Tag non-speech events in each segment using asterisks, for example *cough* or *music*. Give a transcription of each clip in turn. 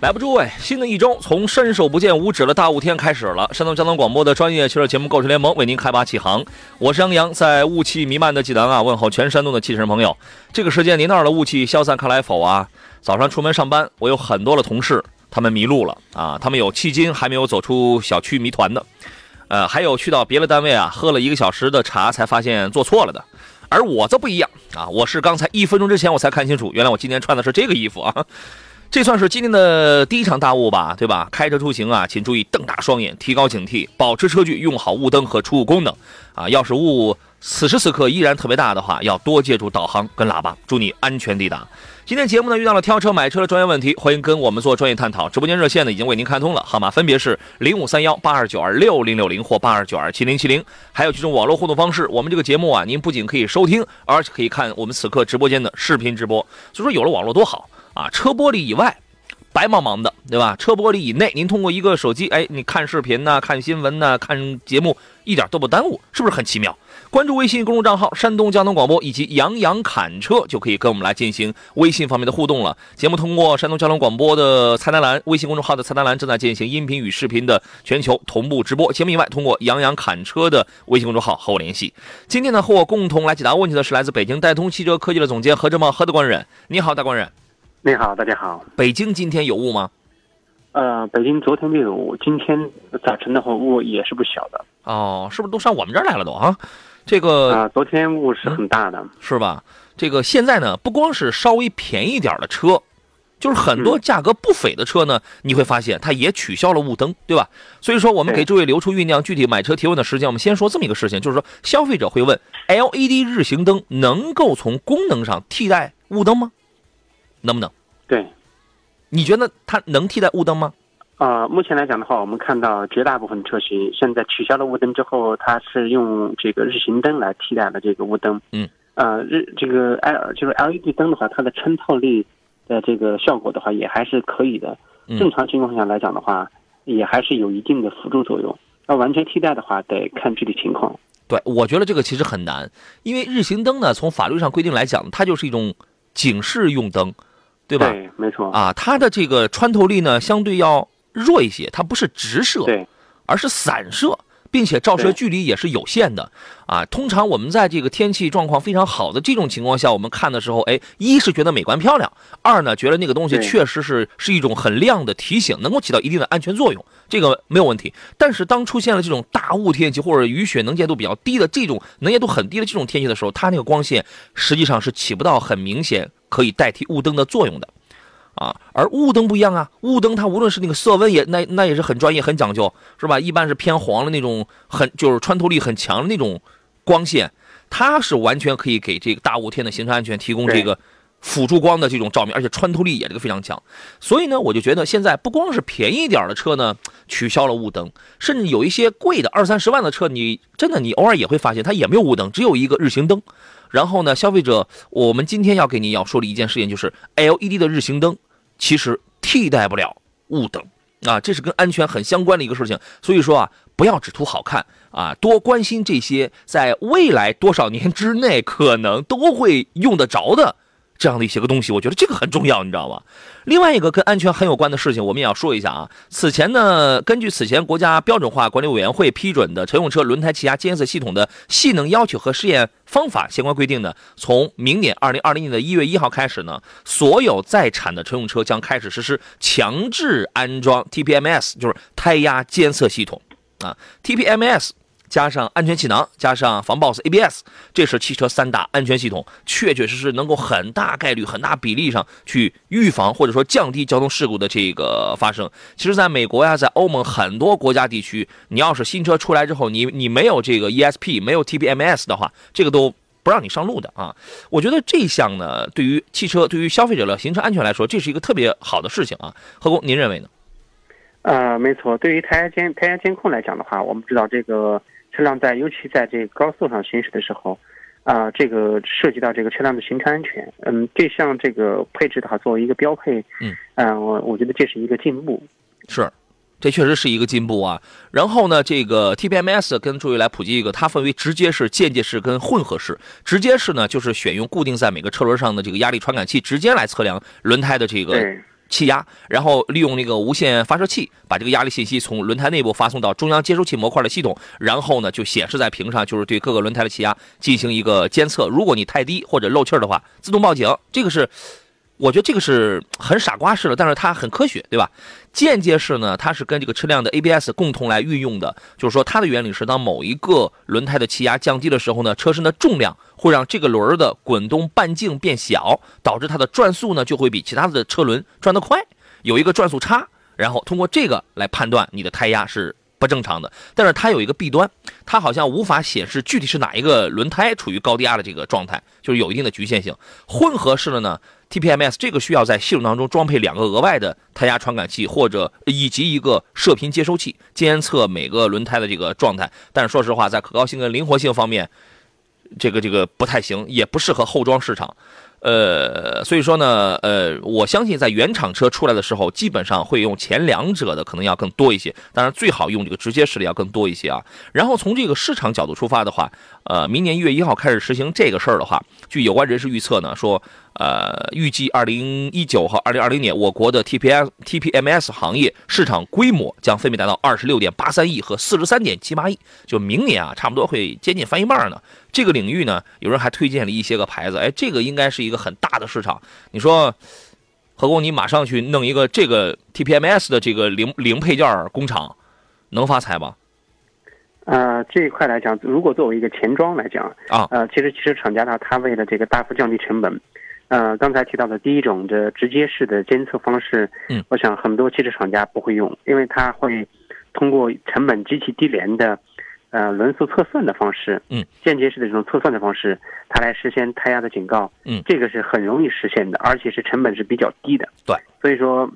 来吧，诸位，新的一周从伸手不见五指的大雾天开始了。山东交通广播的专业汽车节目《购车联盟》为您开拔启航。我是杨洋，在雾气弥漫的济南啊，问候全山东的汽车朋友。这个时间，您那儿的雾气消散开来否啊？早上出门上班，我有很多的同事，他们迷路了啊，他们有迄今还没有走出小区谜团的，呃，还有去到别的单位啊，喝了一个小时的茶才发现做错了的。而我则不一样啊，我是刚才一分钟之前我才看清楚，原来我今天穿的是这个衣服啊。这算是今天的第一场大雾吧，对吧？开车出行啊，请注意瞪大双眼，提高警惕，保持车距，用好雾灯和出雾功能。啊，要是雾此时此刻依然特别大的话，要多借助导航跟喇叭，祝你安全抵达。今天节目呢遇到了挑车买车的专业问题，欢迎跟我们做专业探讨。直播间热线呢已经为您开通了，号码分别是零五三幺八二九二六零六零或八二九二七零七零，还有几种网络互动方式。我们这个节目啊，您不仅可以收听，而且可以看我们此刻直播间的视频直播。所以说有了网络多好。啊，车玻璃以外，白茫茫的，对吧？车玻璃以内，您通过一个手机，哎，你看视频呐，看新闻呐，看节目，一点都不耽误，是不是很奇妙？关注微信公众账号“山东交通广播”以及“杨洋侃车”，就可以跟我们来进行微信方面的互动了。节目通过山东交通广播的菜单栏、微信公众号的菜单栏正在进行音频与视频的全球同步直播。节目以外，通过“杨洋侃车”的微信公众号和我联系。今天呢，和我共同来解答问题的是来自北京戴通汽车科技的总监何志茂何大官人。你好，大官人。你好，大家好。北京今天有雾吗？呃，北京昨天没有雾，今天早晨的话雾也是不小的。哦，是不是都上我们这儿来了都啊？这个啊，昨天雾是很大的，是吧？这个现在呢，不光是稍微便宜点的车，就是很多价格不菲的车呢，你会发现它也取消了雾灯，对吧？所以说，我们给诸位留出酝酿具体买车提问的时间。我们先说这么一个事情，就是说，消费者会问：LED 日行灯能够从功能上替代雾灯吗？能不能？对，你觉得它能替代雾灯吗？啊，目前来讲的话，我们看到绝大部分车型现在取消了雾灯之后，它是用这个日行灯来替代了这个雾灯。嗯，呃，日这个 L 就是 LED 灯的话，它的穿透力的这个效果的话，也还是可以的。正常情况下来讲的话，也还是有一定的辅助作用。要完全替代的话，得看具体情况。对，我觉得这个其实很难，因为日行灯呢，从法律上规定来讲，它就是一种。警示用灯，对吧？对，没错。啊，它的这个穿透力呢，相对要弱一些，它不是直射，对，而是散射。并且照射距离也是有限的，啊，通常我们在这个天气状况非常好的这种情况下，我们看的时候，哎，一是觉得美观漂亮，二呢觉得那个东西确实是是一种很亮的提醒，能够起到一定的安全作用，这个没有问题。但是当出现了这种大雾天气或者雨雪能见度比较低的这种能见度很低的这种天气的时候，它那个光线实际上是起不到很明显可以代替雾灯的作用的。啊，而雾灯不一样啊，雾灯它无论是那个色温也那那也是很专业很讲究，是吧？一般是偏黄的那种，很就是穿透力很强的那种光线，它是完全可以给这个大雾天的行车安全提供这个辅助光的这种照明，而且穿透力也这个非常强。所以呢，我就觉得现在不光是便宜点的车呢取消了雾灯，甚至有一些贵的二三十万的车，你真的你偶尔也会发现它也没有雾灯，只有一个日行灯。然后呢，消费者，我们今天要给你要说的一件事情就是 LED 的日行灯。其实替代不了雾灯啊，这是跟安全很相关的一个事情。所以说啊，不要只图好看啊，多关心这些在未来多少年之内可能都会用得着的。这样的一些个东西，我觉得这个很重要，你知道吗？另外一个跟安全很有关的事情，我们也要说一下啊。此前呢，根据此前国家标准化管理委员会批准的乘用车轮胎气压监测系统的性能要求和试验方法相关规定呢，从明年二零二零年的一月一号开始呢，所有在产的乘用车将开始实施强制安装 TPMS，就是胎压监测系统啊。TPMS 加上安全气囊，加上防抱死 ABS，这是汽车三大安全系统，确确实实能够很大概率、很大比例上去预防或者说降低交通事故的这个发生。其实，在美国呀，在欧盟很多国家地区，你要是新车出来之后，你你没有这个 ESP，没有 TPMS 的话，这个都不让你上路的啊。我觉得这项呢，对于汽车、对于消费者的行车安全来说，这是一个特别好的事情啊。何工，您认为呢？呃，没错，对于胎压监胎压监控来讲的话，我们知道这个。车辆在尤其在这个高速上行驶的时候，啊，这个涉及到这个车辆的行车安全，嗯，这项这个配置的话作为一个标配，嗯，嗯，我我觉得这是一个进步，是，这确实是一个进步啊。然后呢，这个 TPMS 跟诸位来普及一个，它分为直接式、间接式跟混合式。直接式呢，就是选用固定在每个车轮上的这个压力传感器，直接来测量轮胎的这个。气压，然后利用那个无线发射器把这个压力信息从轮胎内部发送到中央接收器模块的系统，然后呢就显示在屏上，就是对各个轮胎的气压进行一个监测。如果你太低或者漏气儿的话，自动报警。这个是。我觉得这个是很傻瓜式的，但是它很科学，对吧？间接式呢，它是跟这个车辆的 ABS 共同来运用的，就是说它的原理是，当某一个轮胎的气压降低的时候呢，车身的重量会让这个轮儿的滚动半径变小，导致它的转速呢就会比其他的车轮转得快，有一个转速差，然后通过这个来判断你的胎压是。不正常的，但是它有一个弊端，它好像无法显示具体是哪一个轮胎处于高低压的这个状态，就是有一定的局限性。混合式的呢，TPMS 这个需要在系统当中装配两个额外的胎压传感器，或者以及一个射频接收器，监测每个轮胎的这个状态。但是说实话，在可靠性跟灵活性方面，这个这个不太行，也不适合后装市场。呃，所以说呢，呃，我相信在原厂车出来的时候，基本上会用前两者的可能要更多一些，当然最好用这个直接式的要更多一些啊。然后从这个市场角度出发的话，呃，明年一月一号开始实行这个事儿的话，据有关人士预测呢，说。呃，预计二零一九和二零二零年，我国的 T P M T P M S 行业市场规模将分别达到二十六点八三亿和四十三点七八亿，就明年啊，差不多会接近翻一半呢。这个领域呢，有人还推荐了一些个牌子，哎，这个应该是一个很大的市场。你说，何工，你马上去弄一个这个 T P M S 的这个零零配件工厂，能发财吗？呃，这一块来讲，如果作为一个钱庄来讲啊，呃，其实其实厂家呢，他为了这个大幅降低成本。呃，刚才提到的第一种的直接式的监测方式，嗯，我想很多汽车厂家不会用，因为它会通过成本极其低廉的，呃，轮速测算的方式，嗯，间接式的这种测算的方式，它来实现胎压的警告，嗯，这个是很容易实现的，而且是成本是比较低的，对，所以说，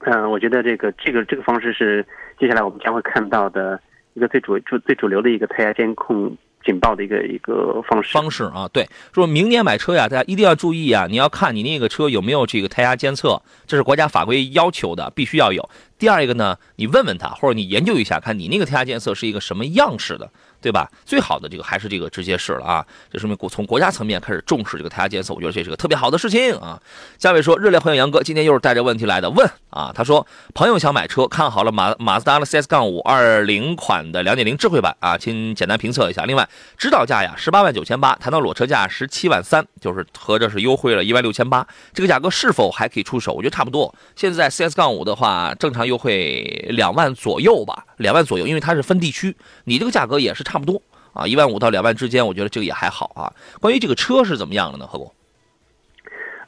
嗯，我觉得这个这个这个方式是接下来我们将会看到的一个最主最最主流的一个胎压监控。警报的一个一个方式方式啊，对，说明年买车呀，大家一定要注意啊，你要看你那个车有没有这个胎压监测，这是国家法规要求的，必须要有。第二一个呢，你问问他，或者你研究一下，看你那个胎压监测是一个什么样式的。对吧？最好的这个还是这个直接式了啊，这说明国从国家层面开始重视这个胎压监测，我觉得这是个特别好的事情啊。下位说，热烈欢迎杨哥，今天又是带着问题来的，问啊，他说朋友想买车，看好了马马自达的 CS 杠五二零款的两点零智慧版啊，请简单评测一下。另外，指导价呀十八万九千八，谈到裸车价十七万三，就是合着是优惠了一万六千八，这个价格是否还可以出手？我觉得差不多。现在 CS 杠五的话，正常优惠两万左右吧，两万左右，因为它是分地区，你这个价格也是差。差不多啊，一万五到两万之间，我觉得这个也还好啊。关于这个车是怎么样的呢？何工？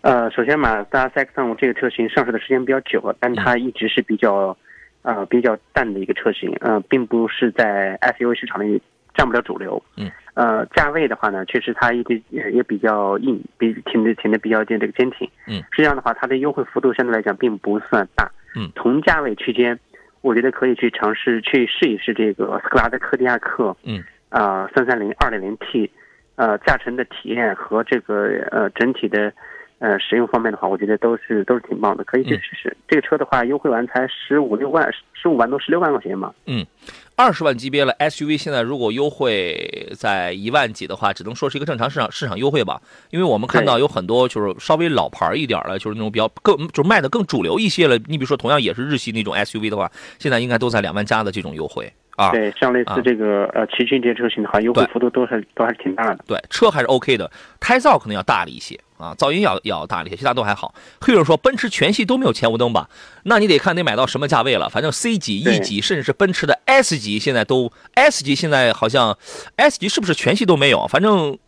呃，首先马自达 CX-5 这个车型上市的时间比较久了，但它一直是比较呃比较淡的一个车型，呃，并不是在 SUV 市场里占不了主流。嗯。呃，价位的话呢，确实它一直也也比较硬，比挺的挺的比较坚这个坚挺。嗯。实际上的话，它的优惠幅度相对来讲并不算大。嗯。同价位区间，我觉得可以去尝试去试一试这个斯柯达的柯迪亚克。嗯。啊，三三零二点零 T，呃，驾乘的体验和这个呃整体的呃使用方面的话，我觉得都是都是挺棒的，可以去试试。这个车的话，优惠完才十五六万，十五万多十六万块钱嘛。嗯，二十万级别了 SUV，现在如果优惠在一万几的话，只能说是一个正常市场市场优惠吧。因为我们看到有很多就是稍微老牌一点的，就是那种比较更就是卖的更主流一些了。你比如说同样也是日系那种 SUV 的话，现在应该都在两万加的这种优惠。啊。对，像类似这个呃奇骏这些车型的话，优惠幅度都是都还是挺大的。对，车还是 OK 的，胎噪可能要大了一些啊，噪音要要大了一些，其他都还好。黑人说奔驰全系都没有前雾灯吧？那你得看得买到什么价位了。反正 C 级、E 级，甚至是奔驰的 S 级，现在都 S 级现在好像 S 级是不是全系都没有？反正。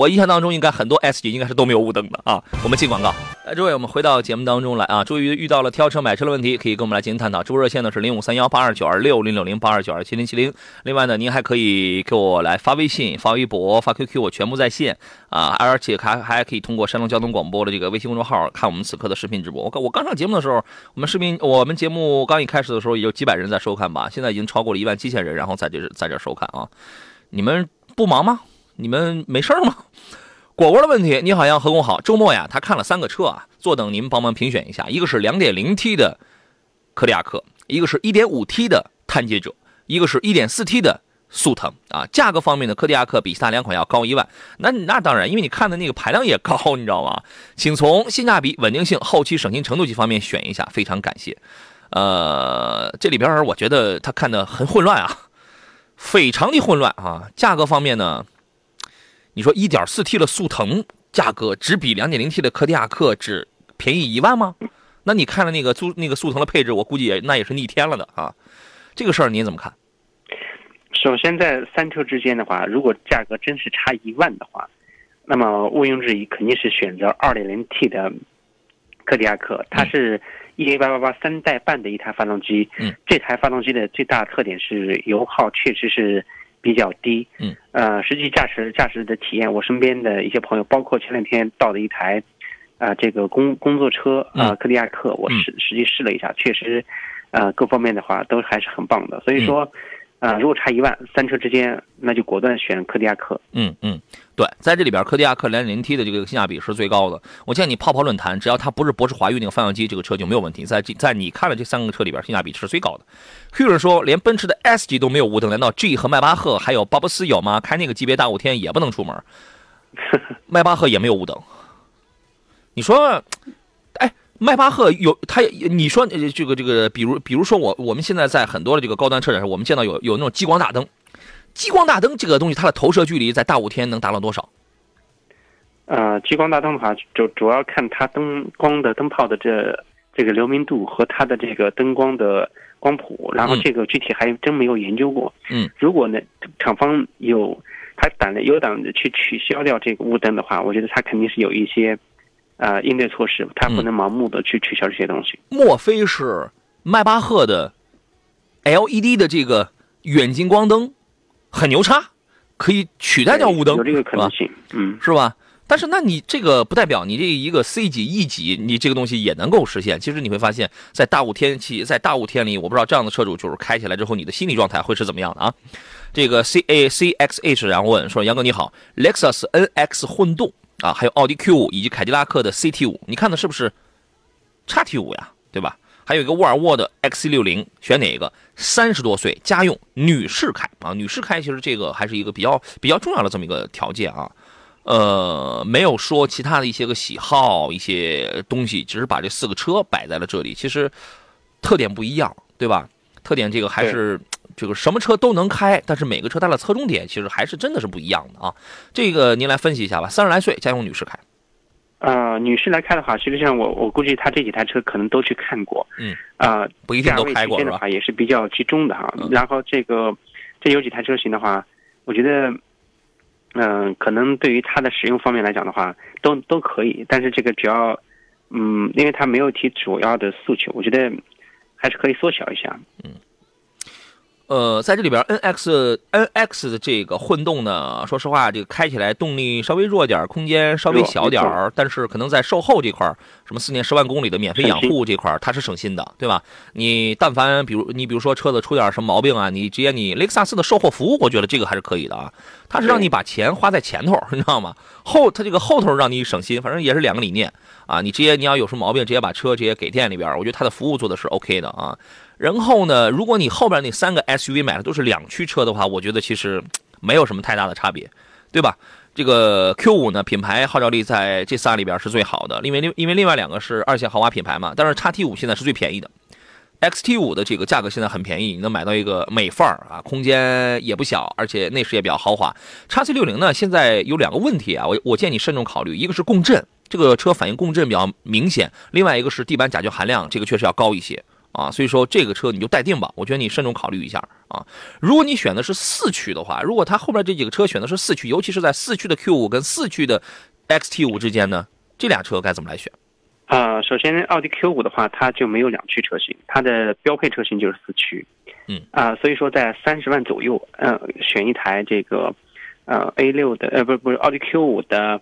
我印象当中，应该很多 S 级应该是都没有雾灯的啊。我们进广告。来，诸位，我们回到节目当中来啊。终于遇到了挑车买车的问题，可以跟我们来进行探讨。直播热线呢是零五三幺八二九二六零六零八二九二七零七零。另外呢，您还可以给我来发微信、发微博、发 QQ，我全部在线啊。而且还还可以通过山东交通广播的这个微信公众号看我们此刻的视频直播。我刚我刚上节目的时候，我们视频我们节目刚一开始的时候也有几百人在收看吧，现在已经超过了一万七千人，然后在这在这收看啊。你们不忙吗？你们没事吗？*laughs* 果果的问题，你好，杨何工好。周末呀，他看了三个车啊，坐等您帮忙评选一下。一个是 2.0T 的柯迪亚克，一个是 1.5T 的探界者，一个是 1.4T 的速腾啊。价格方面呢，柯迪亚克比其他两款要高一万。那那当然，因为你看的那个排量也高，你知道吗？请从性价比、稳定性、后期省心程度几方面选一下，非常感谢。呃，这里边我觉得他看的很混乱啊，非常的混乱啊。价格方面呢？你说 1.4T 的速腾价格只比 2.0T 的柯迪亚克只便宜一万吗？那你看了那个速那个速腾的配置，我估计也那也是逆天了的啊！这个事儿您怎么看？首先在三车之间的话，如果价格真是差一万的话，那么毋庸置疑肯定是选择 2.0T 的柯迪亚克，它是 EA888 三代半的一台发动机。嗯，这台发动机的最大特点是油耗确实是。比较低，嗯，呃，实际驾驶驾驶的体验，我身边的一些朋友，包括前两天到的一台，啊，这个工工作车啊，柯迪亚克，我实实际试了一下，确实，呃，各方面的话都还是很棒的，所以说。啊，如果差一万，三车之间，那就果断选柯迪亚克。嗯嗯，对，在这里边，柯迪亚克两点零 T 的这个性价比是最高的。我建议你泡泡论坛，只要它不是博世华域那个发动机，这个车就没有问题。在在你看了这三个车里边，性价比是最高的。有人说，连奔驰的 S 级都没有雾灯，难道 G 和迈巴赫还有巴博斯有吗？开那个级别大雾天也不能出门。*laughs* 迈巴赫也没有雾灯。你说？迈巴赫有它，你说这个这个，比如比如说我我们现在在很多的这个高端车展上，我们见到有有那种激光大灯，激光大灯这个东西它的投射距离在大雾天能达到多少？呃，激光大灯的话，就主要看它灯光的灯泡的这这个流明度和它的这个灯光的光谱，然后这个具体还真没有研究过。嗯，如果呢厂方有他胆的有胆子去取消掉这个雾灯的话，我觉得他肯定是有一些。呃，应对措施，他不能盲目的去取消这些东西。莫非是迈巴赫的 LED 的这个远近光灯很牛叉，可以取代掉雾灯？有这个可能性，嗯，是吧？但是那你这个不代表你这一个 C 级 E 级，你这个东西也能够实现。其实你会发现在大雾天气，在大雾天里，我不知道这样的车主就是开起来之后，你的心理状态会是怎么样的啊？这个 C A C X H 然后问说：“杨哥你好，Lexus NX 混动。”啊，还有奥迪 Q 五以及凯迪拉克的 CT 五，你看的是不是叉 T 五呀？对吧？还有一个沃尔沃的 XC 六零，选哪个？三十多岁家用女士开啊，女士开其实这个还是一个比较比较重要的这么一个条件啊。呃，没有说其他的一些个喜好一些东西，只是把这四个车摆在了这里，其实特点不一样，对吧？特点这个还是。这个什么车都能开，但是每个车它的侧重点其实还是真的是不一样的啊。这个您来分析一下吧。三十来岁家用女士开，呃，女士来开的话，实际上我我估计她这几台车可能都去看过，嗯，啊，不一定都开过的话也是比较集中的哈。然后这个这有几台车型的话，我觉得，嗯，可能对于它的使用方面来讲的话，都都可以。但是这个只要，嗯，因为它没有提主要的诉求，我觉得还是可以缩小一下，嗯。呃，在这里边，N X N X 的这个混动呢，说实话，这个开起来动力稍微弱点，空间稍微小点儿，但是可能在售后这块儿，什么四年十万公里的免费养护这块儿，它是省心的，对吧？你但凡比如你比如说车子出点什么毛病啊，你直接你雷克萨斯的售后服务，我觉得这个还是可以的啊。它是让你把钱花在前头，你知道吗？后它这个后头让你省心，反正也是两个理念啊。你直接你要有什么毛病，直接把车直接给店里边，我觉得它的服务做的是 OK 的啊。然后呢，如果你后边那三个 SUV 买的都是两驱车的话，我觉得其实没有什么太大的差别，对吧？这个 Q5 呢，品牌号召力在这仨里边是最好的，因为另因为另外两个是二线豪华品牌嘛。但是叉 T5 现在是最便宜的，XT 五的这个价格现在很便宜，你能买到一个美范儿啊，空间也不小，而且内饰也比较豪华。x C 六零呢，现在有两个问题啊，我我建议你慎重考虑，一个是共振，这个车反应共振比较明显；另外一个是地板甲醛含量，这个确实要高一些啊。所以说这个车你就待定吧，我觉得你慎重考虑一下啊。如果你选的是四驱的话，如果它后面这几个车选的是四驱，尤其是在四驱的 Q 五跟四驱的 XT 五之间呢，这俩车该怎么来选？啊，首先奥迪 Q 五的话，它就没有两驱车型，它的标配车型就是四驱。嗯啊，所以说在三十万左右，呃，选一台这个呃 A 六的呃不不是奥迪 Q 五的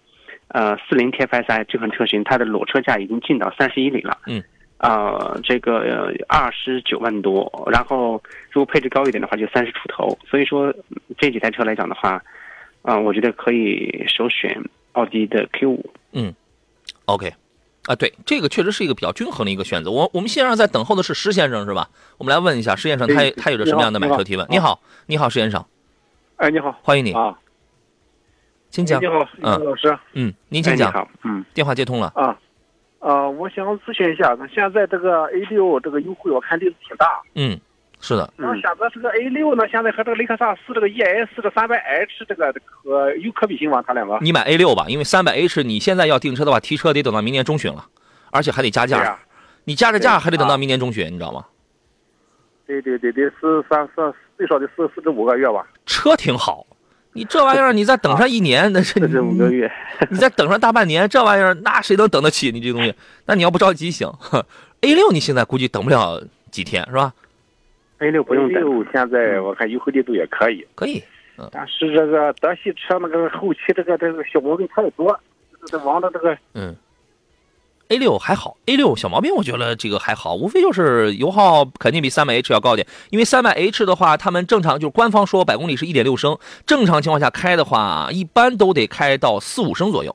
呃四零 TFSI 这款车型，它的裸车价已经进到三十一里了。嗯，呃，这个二十九万多，然后如果配置高一点的话，就三十出头。所以说这几台车来讲的话，啊、我觉得可以首选奥迪的 Q 五。嗯，OK。啊，对，这个确实是一个比较均衡的一个选择。我我们线上在等候的是石先生是吧？我们来问一下石先生，他对他有着什么样的买车提问？你你好好，你好，石先生，哎，你好欢迎你，啊，请讲你。好，嗯李老师嗯，您哎，请讲，你好，嗯。电话接通了。啊，呃，我想咨询一下，那现在这个 A 六这个优惠，我看力度挺大。嗯，是的，然后现在这个 A 六呢，现在和这个雷克萨斯这个 ES 这三百 H 这个可有可比性吗？它两个？你买 A 六吧，因为三百 H 你现在要订车的话，提车得等到明年中旬了，而且还得加价。你加着价还得等到啊明年中旬，你知道吗？对对对对，是三四最少得四四至五个月吧。车挺好，你这玩意儿你再等上一年，那是五个月，你再等上大半年，这玩意儿那谁能等得起你这东西？那你要不着急行。A 六你现在估计等不了几天是吧？A 六不用等。六现在我看优惠力度也可以，可以，但是这个德系车那个后期这个这个小毛病太多，这这往的这个嗯。A 六还好，A 六小毛病我觉得这个还好，无非就是油耗肯定比三百 H 要高点，因为三百 H 的话，他们正常就是官方说百公里是一点六升，正常情况下开的话，一般都得开到四五升左右，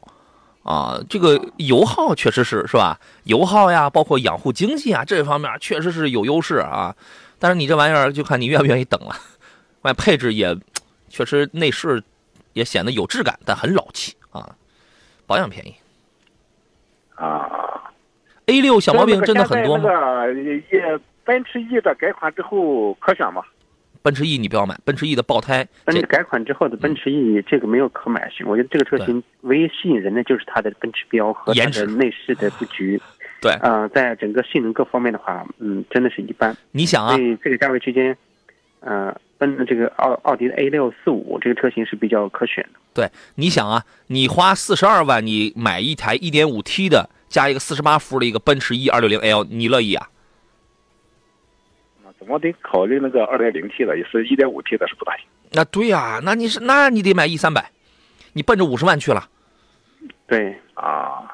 啊，这个油耗确实是是吧？油耗呀，包括养护经济啊这方面确实是有优势啊，但是你这玩意儿就看你愿不愿意等了，外配置也确实内饰也显得有质感，但很老气啊，保养便宜。啊，A 六小毛病真的很多吗？那个也奔驰 E 的改款之后可选吗？奔驰 E 你不要买，奔驰 E 的爆胎，这奔驰改款之后的奔驰 E 这个没有可买性，我觉得这个车型唯一吸引人的就是它的奔驰标和它颜值的内饰的布局。对呃，在整个性能各方面的话，嗯，真的是一般。你想啊这个价位区间，呃，奔这个奥奥迪的 A 六四五这个车型是比较可选的。对，你想啊，你花四十二万，你买一台一点五 T 的加一个四十八伏的一个奔驰 E 二六零 L，你乐意啊？怎么得考虑那个二点零 T 的，也是一点五 T 的是不大行。那对呀、那你是那你得买 E 三百，你奔着五十万去了。对，啊，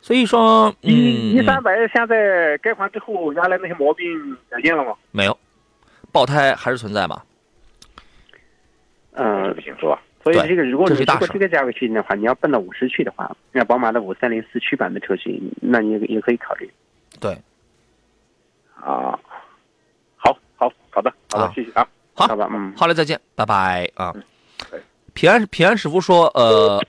所以说，嗯，一一三嗯百现在改款之后，原来那些毛病改进了吗？没有，爆胎还是存在吧？呃不，行是吧？所以这个如果你如果这个价位区间的话，你要奔到五十去的话，那宝马的五三零四驱版的车型，那你也也可以考虑。对，啊，好，好，好的，好啊的，谢谢啊。好嗯。好嘞，再见，拜拜啊对。平安平安师傅说，呃，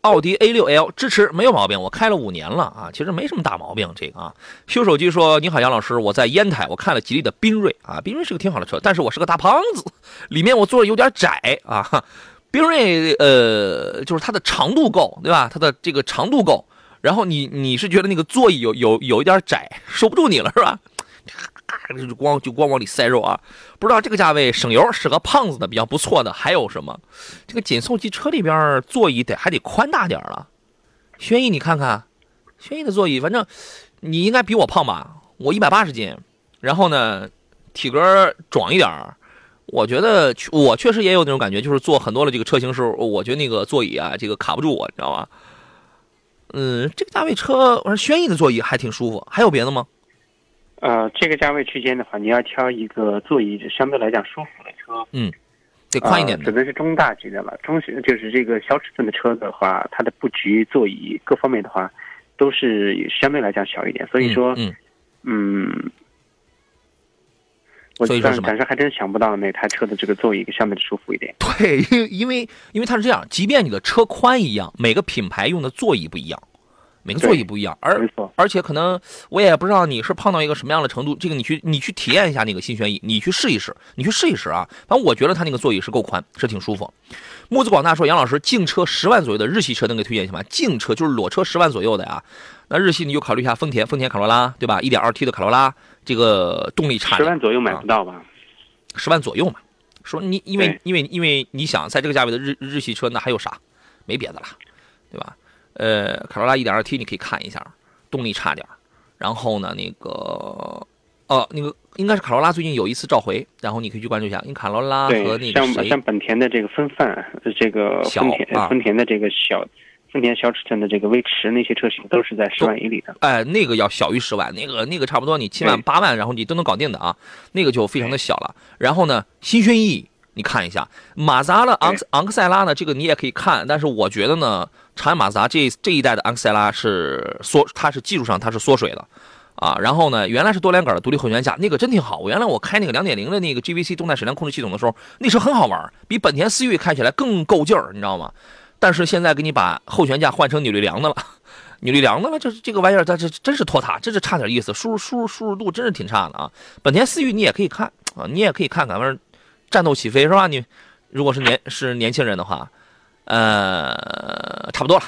奥迪 A 六 L 支持没有毛病，我开了五年了啊，其实没什么大毛病。这个啊，修手机说，你好，杨老师，我在烟台，我看了吉利的缤瑞啊，缤瑞是个挺好的车，但是我是个大胖子，里面我坐的有点窄啊。缤瑞呃，就是它的长度够，对吧？它的这个长度够，然后你你是觉得那个座椅有有有一点窄，收不住你了是吧？就光就光往里塞肉啊！不知道这个价位省油适合胖子的比较不错的还有什么？这个紧凑级车里边座椅得还得宽大点了。轩逸你看看，轩逸的座椅，反正你应该比我胖吧？我一百八十斤，然后呢体格壮一点儿。我觉得我确实也有那种感觉，就是坐很多的这个车型时候，我觉得那个座椅啊，这个卡不住我，你知道吗？嗯，这个价位车，我说轩逸的座椅还挺舒服，还有别的吗？呃，这个价位区间的话，你要挑一个座椅相对来讲舒服的车，嗯得宽一点呃、的只。能是中大级的了。中型就是这个小尺寸的车的话，它的布局、座椅各方面的话，都是相对来讲小一点。所以说，嗯，嗯，所以说什么暂时还真想不到哪台车的这个座椅相对舒服一点。对，因为因为因为它是这样，即便你的车宽一样，每个品牌用的座椅不一样。每个座椅不一样，而而且可能我也不知道你是胖到一个什么样的程度，这个你去你去体验一下那个新轩逸，你去试一试，你去试一试啊。反正我觉得它那个座椅是够宽，是挺舒服。木子广大说，杨老师，净车十万左右的日系车能给推荐一下吗？净车就是裸车十万左右的呀。那日系你就考虑一下丰田，丰田卡罗拉，对吧？一点二 T 的卡罗拉，这个动力差，十万左右买不到吧？十万左右嘛。说你因为因为因为你想在这个价位的日日系车，那还有啥？没别的了，对吧？呃，卡罗拉一点二 T 你可以看一下，动力差点儿。然后呢，那个哦，那个应该是卡罗拉最近有一次召回，然后你可以去关注一下。因为卡罗拉和，那个谁像像本田的这个风范，呃这个小丰田啊丰田的这个小，丰田小尺寸的这个威驰那些车型都是在十万以里的。哎，那个要小于十万，那个那个差不多你七万八万，然后你都能搞定的啊，那个就非常的小了。然后呢，新轩逸你看一下，马自达的昂昂克赛拉呢，这个你也可以看，但是我觉得呢，长安马自达这这一代的昂克赛拉是缩，它是技术上它是缩水的。啊，然后呢，原来是多连杆的独立后悬架，那个真挺好。我原来我开那个两点零的那个 GVC 动态矢量控制系统的时候，那车很好玩，比本田思域开起来更够劲儿，你知道吗？但是现在给你把后悬架换成扭力梁的了，*laughs* 扭力梁的了，这这个玩意儿，它这真是拖沓，这是差点意思，输入输入输入度真是挺差的啊。本田思域你也可以看啊，你也可以看看，反正战斗起飞是吧？你如果是年是年轻人的话，呃，差不多了，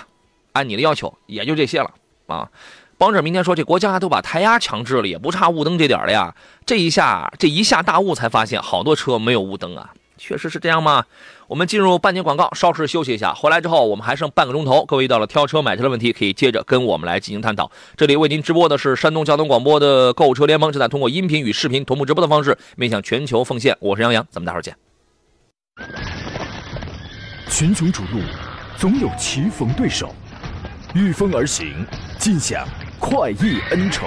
按你的要求也就这些了啊。帮着明天说这国家都把胎压强制了，也不差雾灯这点了呀。这一下这一下大雾才发现好多车没有雾灯啊，确实是这样吗？我们进入半年广告，稍事休息一下，回来之后我们还剩半个钟头。各位遇到了挑车买车的问题，可以接着跟我们来进行探讨。这里为您直播的是山东交通广播的购车联盟，正在通过音频与视频同步直播的方式面向全球奉献。我是杨洋，咱们待会儿见。群雄逐鹿，总有棋逢对手，御风而行，尽享快意恩仇。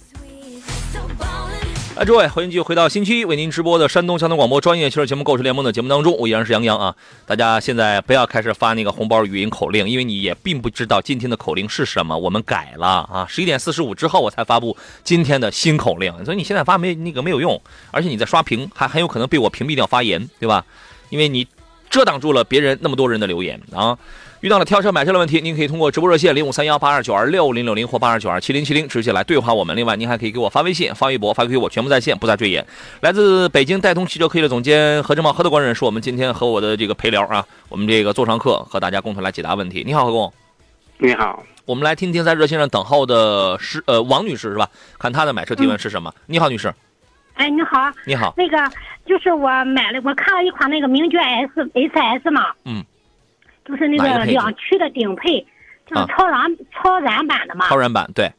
哎，诸位，欢迎继续回到星期一为您直播的山东交通广播专业汽车节目《购车联盟》的节目当中，我依然是杨洋啊。大家现在不要开始发那个红包语音口令，因为你也并不知道今天的口令是什么，我们改了啊。十一点四十五之后我才发布今天的新口令，所以你现在发没那个没有用，而且你在刷屏还很有可能被我屏蔽掉发言，对吧？因为你遮挡住了别人那么多人的留言啊。遇到了挑车买车的问题，您可以通过直播热线零五三幺八二九二六零六零或八二九二七零七零直接来对话我们。另外，您还可以给我发微信、发微博、发 QQ，我全部在线，不再赘言。来自北京戴通汽车科技的总监何正茂、何德官人是我们今天和我的这个陪聊啊，我们这个座上客和大家共同来解答问题。你好，何工。你好，我们来听听在热线上等候的是呃王女士是吧？看她的买车提问是什么？你好，女士。哎，你好，你好。那个就是我买了，我看了一款那个名爵 S H S 嘛，嗯，就是那个两驱的顶配，就是啊超燃、超燃版的嘛。超燃版对。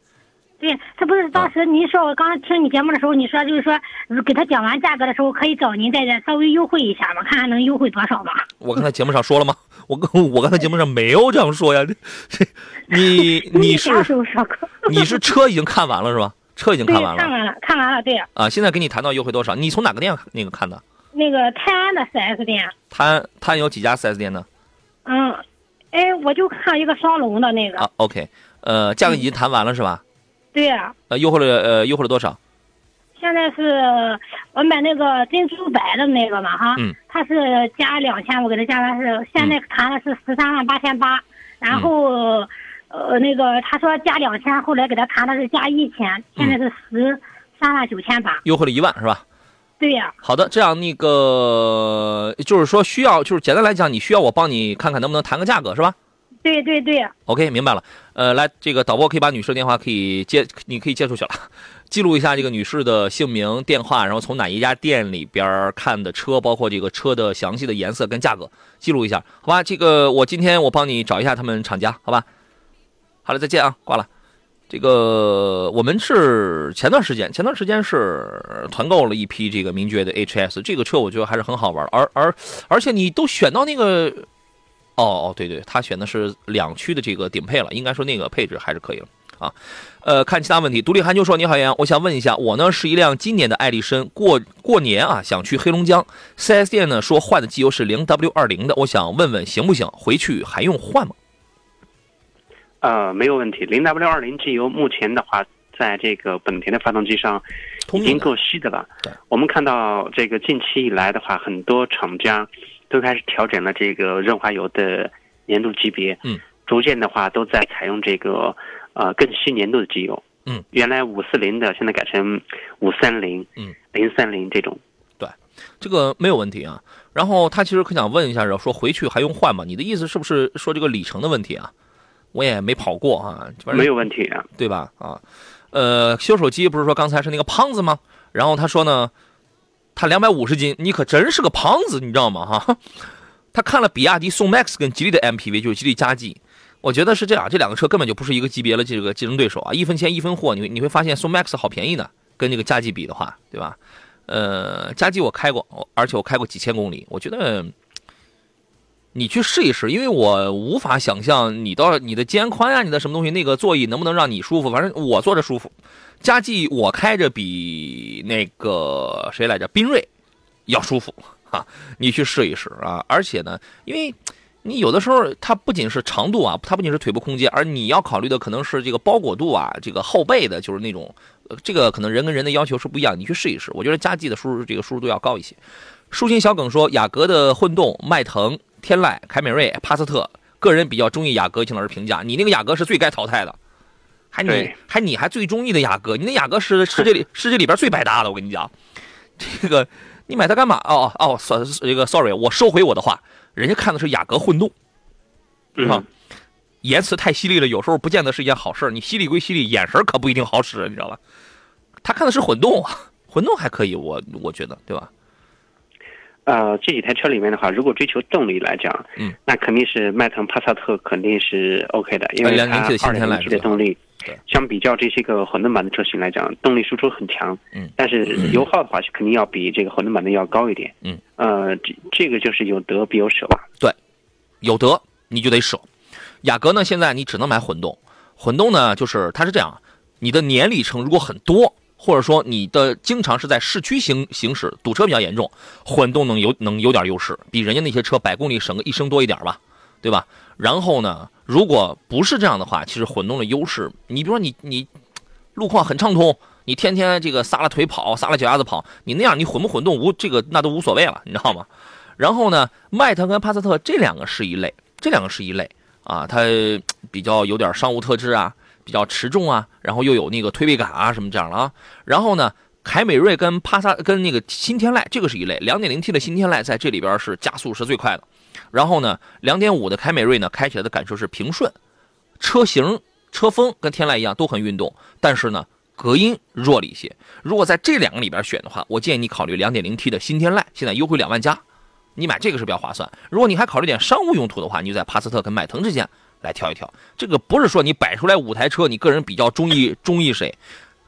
对，这不是当时您说我刚刚听你节目的时候，你说就是说给他讲完价格的时候，可以找您再稍微优惠一下嘛，看看能优惠多少嘛。我刚才节目上说了吗？*laughs* 我跟我刚才节目上没有这样说呀。这这，你 *laughs* 你是？你是车已经看完了是吧？车已经，看完了看完了，看完了，对，啊。现在给你谈到优惠多少？你从哪个店那个看的？那个泰安的 4S 店，泰安泰安有几家 4S 店呢？嗯，哎，我就看一个双龙的那个，啊，OK，呃，价格已经谈完了是吧？对呀、呃，优惠了呃优惠了多少？现在是我买那个珍珠白的那个嘛哈，嗯。它是加两千，我给他加的是现在谈的是十三万八千八，然后、呃那个他说加两千，后来给他谈的是加一千，现在是十三万九千八，优惠了一万是吧？对呀、好的，这样那个就是说需要，就是简单来讲，你需要我帮你看看能不能谈个价格是吧对对对，？OK，明白了。呃，来，这个导播可以把女士的电话可以接，你可以接出去了，记录一下这个女士的姓名、电话，然后从哪一家店里边看的车，包括这个车的详细的颜色跟价格，记录一下，好吧？这个我今天我帮你找一下他们厂家，好吧？好了，再见啊，挂了。这个我们是前段时间，前段时间是团购了一批这个名爵的 HS，这个车我觉得还是很好玩，而而而且你都选到那个，哦哦对对，他选的是两驱的这个顶配了，应该说那个配置还是可以了啊。呃，看其他问题，独立寒秋说：“你好，杨，我想问一下，我呢是一辆今年的爱丽绅，过过年啊想去黑龙江，4S 店呢说换的机油是零 W 二零的，我想问问行不行？回去还用换吗？”呃，没有问题。零 W 二零机油目前的话，在这个本田的发动机上已经够稀的了。对，我们看到这个近期以来的话，很多厂家都开始调整了这个润滑油的粘度级别。嗯，逐渐的话都在采用这个呃更稀粘度的机油。嗯，原来五四零的，现在改成五三零、嗯零三零这种。对这个没有问题啊。然后他其实可想问一下，说回去还用换吗？你的意思是不是说这个里程的问题啊？我也没跑过啊，没有问题啊。对吧？啊，呃，修手机不是说刚才是那个胖子吗？然后他说呢，他两百五十斤，你可真是个胖子，你知道吗？哈，*laughs* 他看了比亚迪宋 MAX 跟吉利的 MPV，就是吉利嘉际，我觉得是这样，这两个车根本就不是一个级别的这个竞争对手啊，一分钱一分货，你会你会发现宋 MAX 好便宜呢，跟那个嘉际比的话，对吧？呃，嘉际我开过，而且我开过几千公里，我觉得。你去试一试，因为我无法想象你到你的肩宽啊，你的什么东西，那个座椅能不能让你舒服？反正我坐着舒服。佳绩我开着比那个谁来着，宾瑞要舒服啊！你去试一试啊！而且呢，因为你有的时候它不仅是长度啊，它不仅是腿部空间，而你要考虑的可能是这个包裹度啊，这个后背的，就是那种，这个可能人跟人的要求是不一样。你去试一试，我觉得佳绩的舒适这个舒适度要高一些。舒心小耿说，雅阁的混动，迈腾。天籁、凯美瑞、帕萨特，个人比较中意雅阁，请老师评价。你那个雅阁是最该淘汰的，还你还你还最中意的雅阁，你那雅阁是世界里 *laughs* 世界里边最百搭的。我跟你讲，这个你买它干嘛？哦哦，算这个 sorry，我收回我的话，人家看的是雅阁混动，啊，言辞太犀利了，有时候不见得是一件好事。你犀利归犀利，眼神可不一定好使，你知道吧？他看的是混动，混动还可以，我我觉得，对吧？呃，这几台车里面的话，如果追求动力来讲，嗯，那肯定是迈腾、帕萨特肯定是 OK 的，因为它二点零 T 的动力，相比较这些个混动版的车型来讲，动力输出很强，嗯，但是油耗的话，肯定要比这个混动版的要高一点，嗯，呃，这这个就是有得必有舍吧，对，有得你就得舍。雅阁呢，现在你只能买混动，混动呢就是它是这样，你的年里程如果很多。或者说你的经常是在市区行行驶，堵车比较严重，混动能有能有点优势，比人家那些车百公里省个一升多一点吧，对吧？然后呢，如果不是这样的话，其实混动的优势，你比如说你你路况很畅通，你天天这个撒了腿跑，撒了脚丫子跑，你那样你混不混动无这个那都无所谓了，你知道吗？然后呢，迈腾跟帕萨特这两个是一类，这两个是一类啊，它比较有点商务特质啊。比较持重啊，然后又有那个推背感啊，什么这样的啊。然后呢，凯美瑞跟帕萨跟那个新天籁这个是一类，两点零 T 的新天籁在这里边是加速是最快的。然后呢，两点五的凯美瑞呢，开起来的感受是平顺，车型车风跟天籁一样都很运动，但是呢，隔音弱了一些。如果在这两个里边选的话，我建议你考虑两点零 T 的新天籁，现在优惠两万加，你买这个是比较划算。如果你还考虑点商务用途的话，你就在帕萨特跟迈腾之间。来挑一挑，这个不是说你摆出来五台车，你个人比较中意中意谁，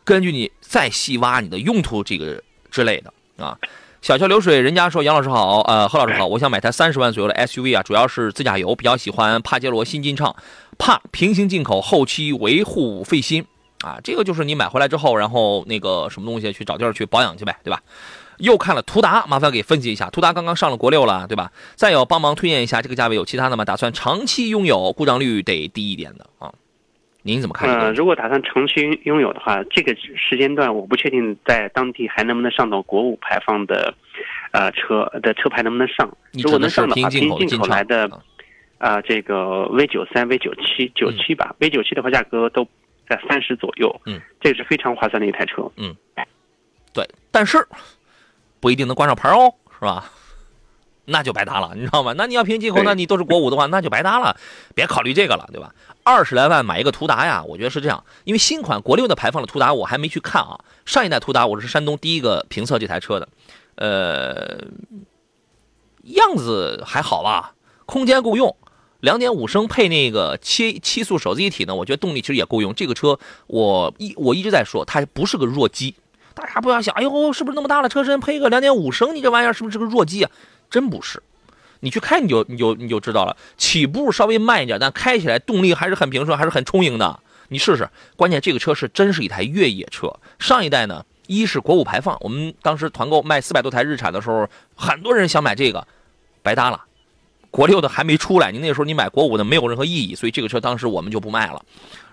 根据你再细挖你的用途这个之类的啊。小桥流水，人家说杨老师好，呃，何老师好，我想买台三十万左右的 SUV 啊，主要是自驾游，比较喜欢帕杰罗新进畅，怕平行进口后期维护费心啊。这个就是你买回来之后，然后那个什么东西去找地儿去保养去呗，对吧？又看了途达，麻烦给分析一下。途达刚刚上了国六了，对吧？再有帮忙推荐一下，这个价位有其他的吗？打算长期拥有，故障率得低一点的啊？您怎么看？呃，如果打算长期拥有的话，这个时间段我不确定在当地还能不能上到国五排放的，呃，车的车牌能不能上？如果能上的话，凭进口来的，啊，这个 V 九三、V 九七、九七吧，V 九七的话价格都在三十左右，嗯，这是非常划算的一台车，嗯，对，但是。不一定能挂上牌哦，是吧？那就白搭了，你知道吗？那你要凭进口，那你都是国五的话，那就白搭了。别考虑这个了，对吧？二十来万买一个途达呀，我觉得是这样。因为新款国六的排放的途达我还没去看啊。上一代途达我是山东第一个评测这台车的，呃，样子还好吧，空间够用，两点五升配那个七七速手自一体呢，我觉得动力其实也够用。这个车我一我一直在说，它不是个弱鸡。大家不要想，哎呦，是不是那么大的车身配个两点五升？你这玩意儿是不是个弱鸡啊？真不是，你去开你就你就你就知道了。起步稍微慢一点，但开起来动力还是很平顺，还是很充盈的。你试试。关键这个车是真是一台越野车。上一代呢，一是国五排放，我们当时团购卖四百多台日产的时候，很多人想买这个，白搭了。国六的还没出来，你那时候你买国五的没有任何意义，所以这个车当时我们就不卖了。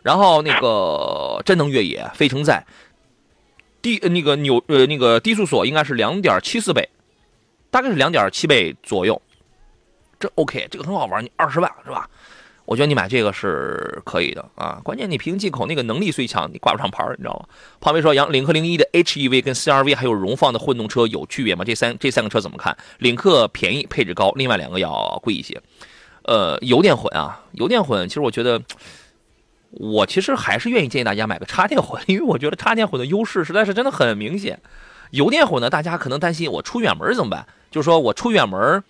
然后那个真能越野，非承载，低那个扭呃那个低速锁应该是两点七四倍，大概是两点七倍左右。这 OK，这个很好玩，你二十万是吧？我觉得你买这个是可以的啊。关键你平行进口那个能力虽强，你挂不上牌你知道吗？胖妹说，杨领克零一的 HEV 跟 CRV 还有荣放的混动车有区别吗？这三这三个车怎么看？领克便宜，配置高，另外两个要贵一些。呃，油电混啊，油电混，其实我觉得，我其实还是愿意建议大家买个插电混，因为我觉得插电混的优势实在是真的很明显。油电混呢，大家可能担心我出远门怎么办？就是说我出远门。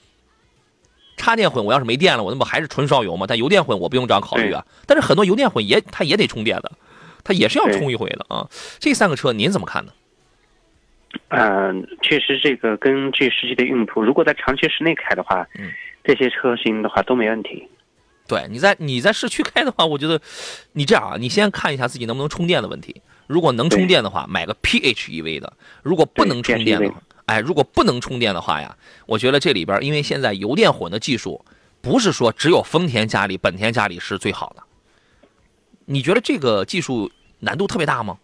插电混，我要是没电了，我那不还是纯烧油吗？但油电混我不用这样考虑啊。但是很多油电混也，它也得充电的，它也是要充一回的啊。这三个车您怎么看呢？嗯，确实，这个根据实际的用途，如果在长期室内开的话，嗯，这些车型的话都没问题。对，你在你在市区开的话，我觉得你这样啊，你先看一下自己能不能充电的问题。如果能充电的话，买个 PHEV 的；如果不能充电的话。哎，如果不能充电的话呀，我觉得这里边，因为现在油电混的技术，不是说只有丰田家里、本田家里是最好的。你觉得这个技术难度特别大吗？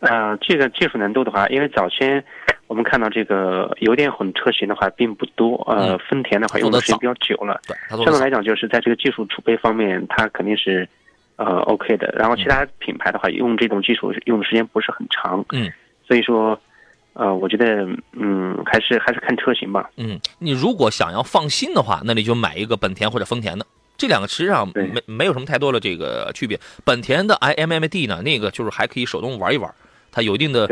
呃，这个技术难度的话，因为早先我们看到这个油电混车型的话并不多，呃，丰田的话用的时间比较久了，对，相对来讲就是在这个技术储备方面，它肯定是呃 OK 的。然后其他品牌的话，用这种技术用的时间不是很长，嗯，所以说。呃，我觉得，嗯，还是还是看车型吧。嗯，你如果想要放心的话，那你就买一个本田或者丰田的，这两个实际上没没有什么太多的这个区别。本田的 iMMD 呢，那个就是还可以手动玩一玩，它有一定的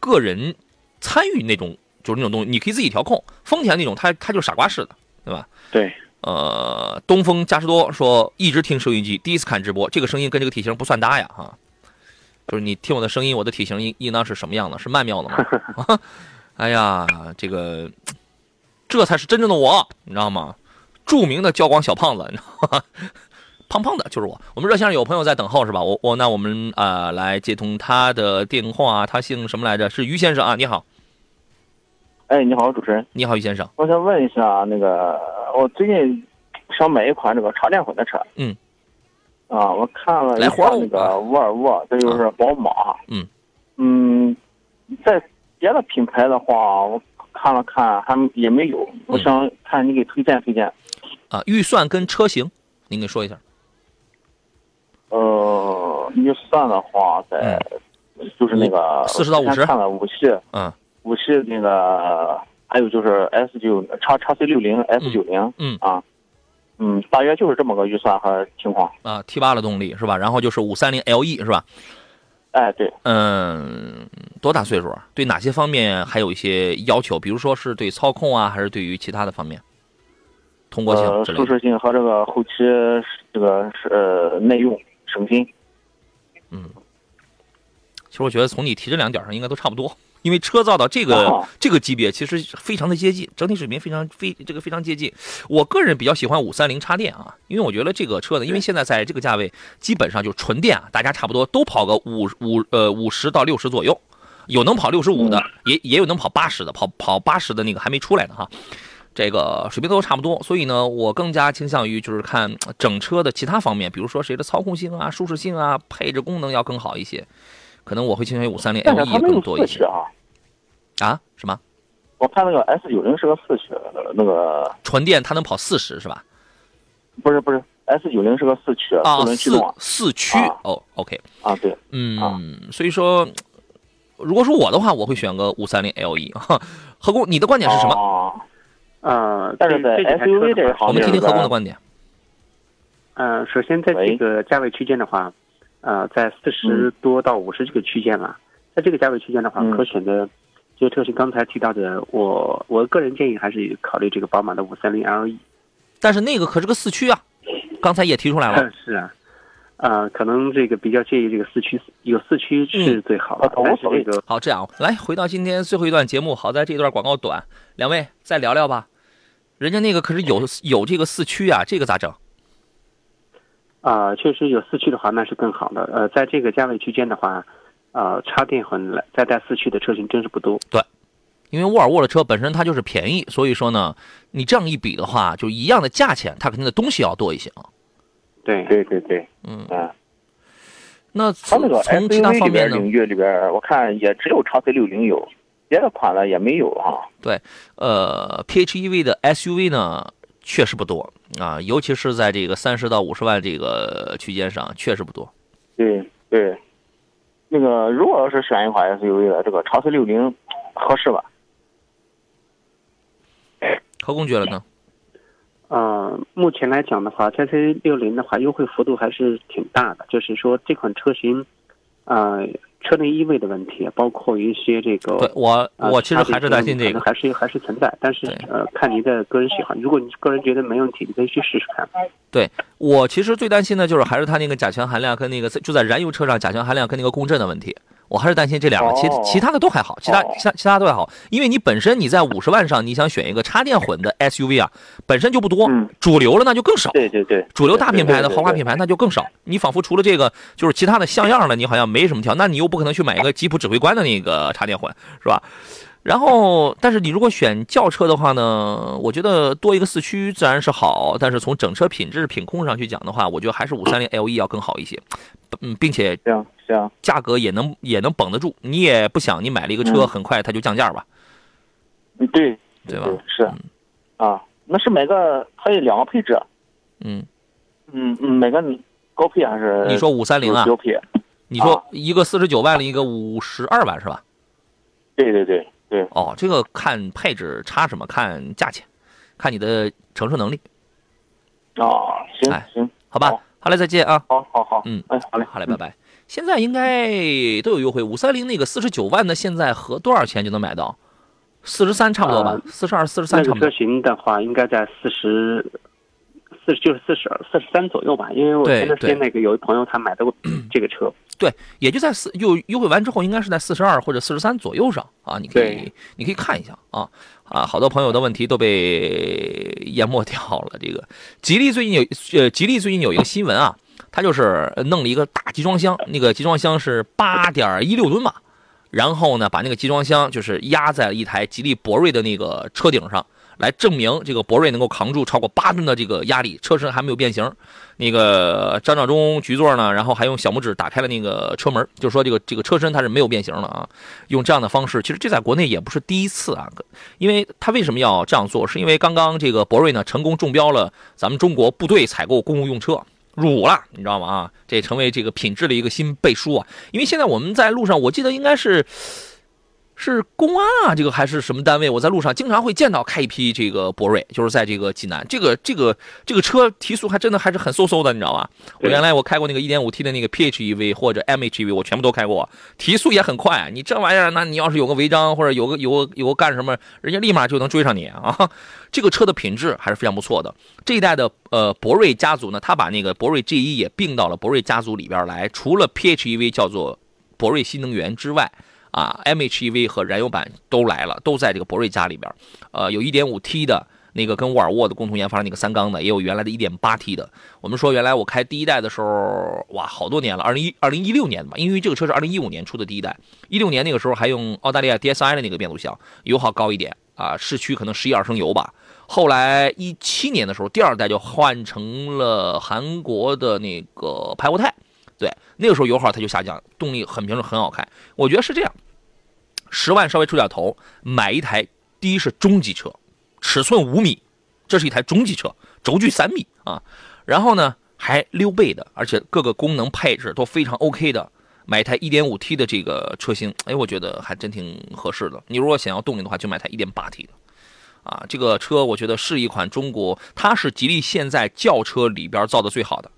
个人参与那种，就是那种东西，你可以自己调控。丰田那种，它它就是傻瓜式的，对吧？对。呃，东风嘉实多说一直听收音机，第一次看直播，这个声音跟这个体型不算搭呀，哈。就是你听我的声音，我的体型应应当是什么样的？是曼妙的吗？*laughs* 哎呀，这个，这才是真正的我，你知道吗？著名的教光小胖子，你知道吗？胖胖的就是我。我们热线上有朋友在等候是吧？我我那我们啊来接通他的电话，他姓什么来着？是于先生啊，你好。哎，你好，主持人。你好，于先生。我想问一下，那个我最近想买一款这个插电混的车。嗯。啊，我看了一下那个沃尔沃，这就是宝马。嗯嗯，在别的品牌的话，我看了看，还也没有。我想看你给推荐推荐。啊，预算跟车型，您给说一下。呃，预算的话，在就是那个四十到五十。看了五系，嗯，五系那个，还有就是 S 九叉叉 C 六零 S 九零，嗯啊。嗯，大约就是这么个预算和情况啊，T 八的动力是吧？然后就是五三零 LE 是吧？哎，对。嗯，多大岁数？对哪些方面还有一些要求？比如说是对操控啊，还是对于其他的方面？通过性、舒适性和这个后期这个是呃耐用、省心。嗯，其实我觉得从你提这两点上应该都差不多。*laughs* 因为车造到这个这个级别，其实非常的接近，整体水平非常非这个非常接近。我个人比较喜欢五三零插电啊，因为我觉得这个车呢，因为现在在这个价位，基本上就纯电啊，大家差不多都跑个五五呃五十到六十左右，有能跑六十五的，也也有能跑八十的，跑跑八十的那个还没出来呢哈，这个水平都差不多。所以呢，我更加倾向于就是看整车的其他方面，比如说谁的操控性啊、舒适性啊、配置功能要更好一些，可能我会倾向于五三零 LE 更多一些啊。啊，什么？我看那个 S 九零是个四驱，那个纯电它能跑四十是吧？不是不是，S 九零是个四驱，四轮驱动。四驱哦，OK。啊，对，嗯，所以说，如果说我的话，我会选个五三零 LE。*laughs* 何工，你的观点是什么？啊，但是在 SUV 这一行，我们听听何工的观点。嗯，首先在这个价位区间的话，呃，在四十多到五十这个区间啊，在这个价位区间的话，可选的。这个车型刚才提到的，我我个人建议还是考虑这个宝马的五三零 LE，但是那个可是个四驱啊，刚才也提出来了。*laughs* 是啊，啊，可能这个比较介意这个四驱，有四驱是最好的。但是这个好，这样来回到今天最后一段节目，好在这段广告短，两位再聊聊吧。人家那个可是有有这个四驱啊，这个咋整？啊、确实有四驱的话，那是更好的。呃，在这个价位区间的话，呃，插电混来再带四驱的车型真是不多。对因为沃尔沃的车本身它就是便宜，所以说呢，你这样一比的话，就一样的价钱，它肯定的东西要多一些啊。对，对对对，嗯，啊，那从那个从其他 SUV 方面呢里边领？域里边，我看也只有叉 C 六零有，别的款的也没有哈。呃，PHEV 的 SUV 呢，确实不多啊，尤其是在这个三十到五十万这个区间上，确实不多。对对，那个如果要是选一款 SUV 的，这个长 C 六零合适吧？何工觉得呢？呃，目前来讲的话，x C 六零的话，优惠幅度还是挺大的。就是说，这款车型，呃，车内异味的问题，包括一些这个对我，啊我其实还是担心这个。还是还是存在，但是呃，看您的个人喜好。如果你个人觉得没问题，你可以去试试看。对我其实最担心的就是还是它那个甲醛含量跟那个就在燃油车上甲醛含量跟那个共振的问题。我还是担心这两个，其哦其他的都还好，其他哦其他其他都还好，因为你本身你在五十万上，你想选一个插电混的 SUV 啊，本身就不多，嗯主流了那就更少。对对对，主流大品牌的豪华品牌那就更少。你仿佛除了这个，就是其他的像样的，你好像没什么挑。那你又不可能去买一个吉普指挥官的那个插电混，是吧？然后，但是你如果选轿车的话呢，我觉得多一个四驱自然是好，但是从整车品质、品控上去讲的话，我觉得还是五三零 LE 要更好一些，嗯，并且行行，价格也能也能绷得住。你也不想你买了一个车嗯很快它就降价吧，嗯对对吧？是啊，那是买个它有两个配置，嗯，嗯嗯，买个高配还是你说五三零啊？标配？你说啊一个四十九万的，一个五十二万是吧？对对对对，哦，这个看配置差什么？看价钱，看你的承受能力，哦，行哎行，好吧？好好嘞，再见啊！好好好，嗯哎，好嘞，好嘞，拜拜。现在应该都有优惠，五三零那个四十九万的，现在合多少钱就能买到？四十三差不多吧啊，四十二、四十三那差不多。个车型的话，应该在四十。四就是四十二、四十三左右吧，因为我前段时间那个有一朋友他买的 *clears throat* 这个车，对，也就在四又优惠完之后，应该是在四十二或者四十三左右上啊。你可以你可以看一下啊啊，好多朋友的问题都被淹没掉了。这个吉利最近有呃，吉利最近有一个新闻啊，他就是弄了一个大集装箱，那个集装箱是八点一六吨吧，然后呢，把那个集装箱就是压在了一台吉利博瑞的那个车顶上。来证明这个博瑞能够扛住超过八吨的这个压力，车身还没有变形。那个张召忠局座呢，然后还用小拇指打开了那个车门，就说这个这个车身它是没有变形的啊。用这样的方式，其实这在国内也不是第一次啊。因为他为什么要这样做？是因为刚刚这个博瑞呢成功中标了咱们中国部队采购公务用车。入伍了，你知道吗？啊，这成为这个品质的一个新背书啊！因为现在我们在路上，我记得应该是是公安啊，这个还是什么单位？我在路上经常会见到开一批这个博瑞，就是在这个济南，这个这个这个车提速还真的还是很嗖嗖的，你知道吧？我原来我开过那个 1.5T 的那个 PHEV 或者 MHEV，我全部都开过，提速也很快。你这玩意儿，那你要是有个违章或者有个有个有个干什么，人家立马就能追上你啊！*laughs* 这个车的品质还是非常不错的。这一代的呃博瑞家族呢，他把那个博瑞 G1 也并到了博瑞家族里边来，除了 PHEV 叫做博瑞新能源之外。啊，MHEV 和燃油版都来了，都在这个博瑞家里边。呃，有 1.5T 的那个跟沃尔沃的共同研发的那个三缸的，也有原来的 1.8T 的。我们说原来我开第一代的时候，哇，好多年了，二零一二零一六年的吧，因为这个车是二零一五年出的第一代，一六年那个时候还用澳大利亚 DSI 的那个变速箱，油耗高一点啊，市区可能十一二升油吧。后来一七年的时候，第二代就换成了韩国的那个排活态，对，那个时候油耗它就下降，动力很平顺，很好开。我觉得是这样，十万稍微出点头，买一台，第一是中级车，尺寸五米，这是一台中级车，轴距三米啊，然后呢还溜背的，而且各个功能配置都非常 OK 的。买一台 1.5T 的这个车型，哎，我觉得还真挺合适的。你如果想要动力的话，就买台 1.8T 的。啊，这个车我觉得是一款中国，它是吉利现在轿车里边造的最好的，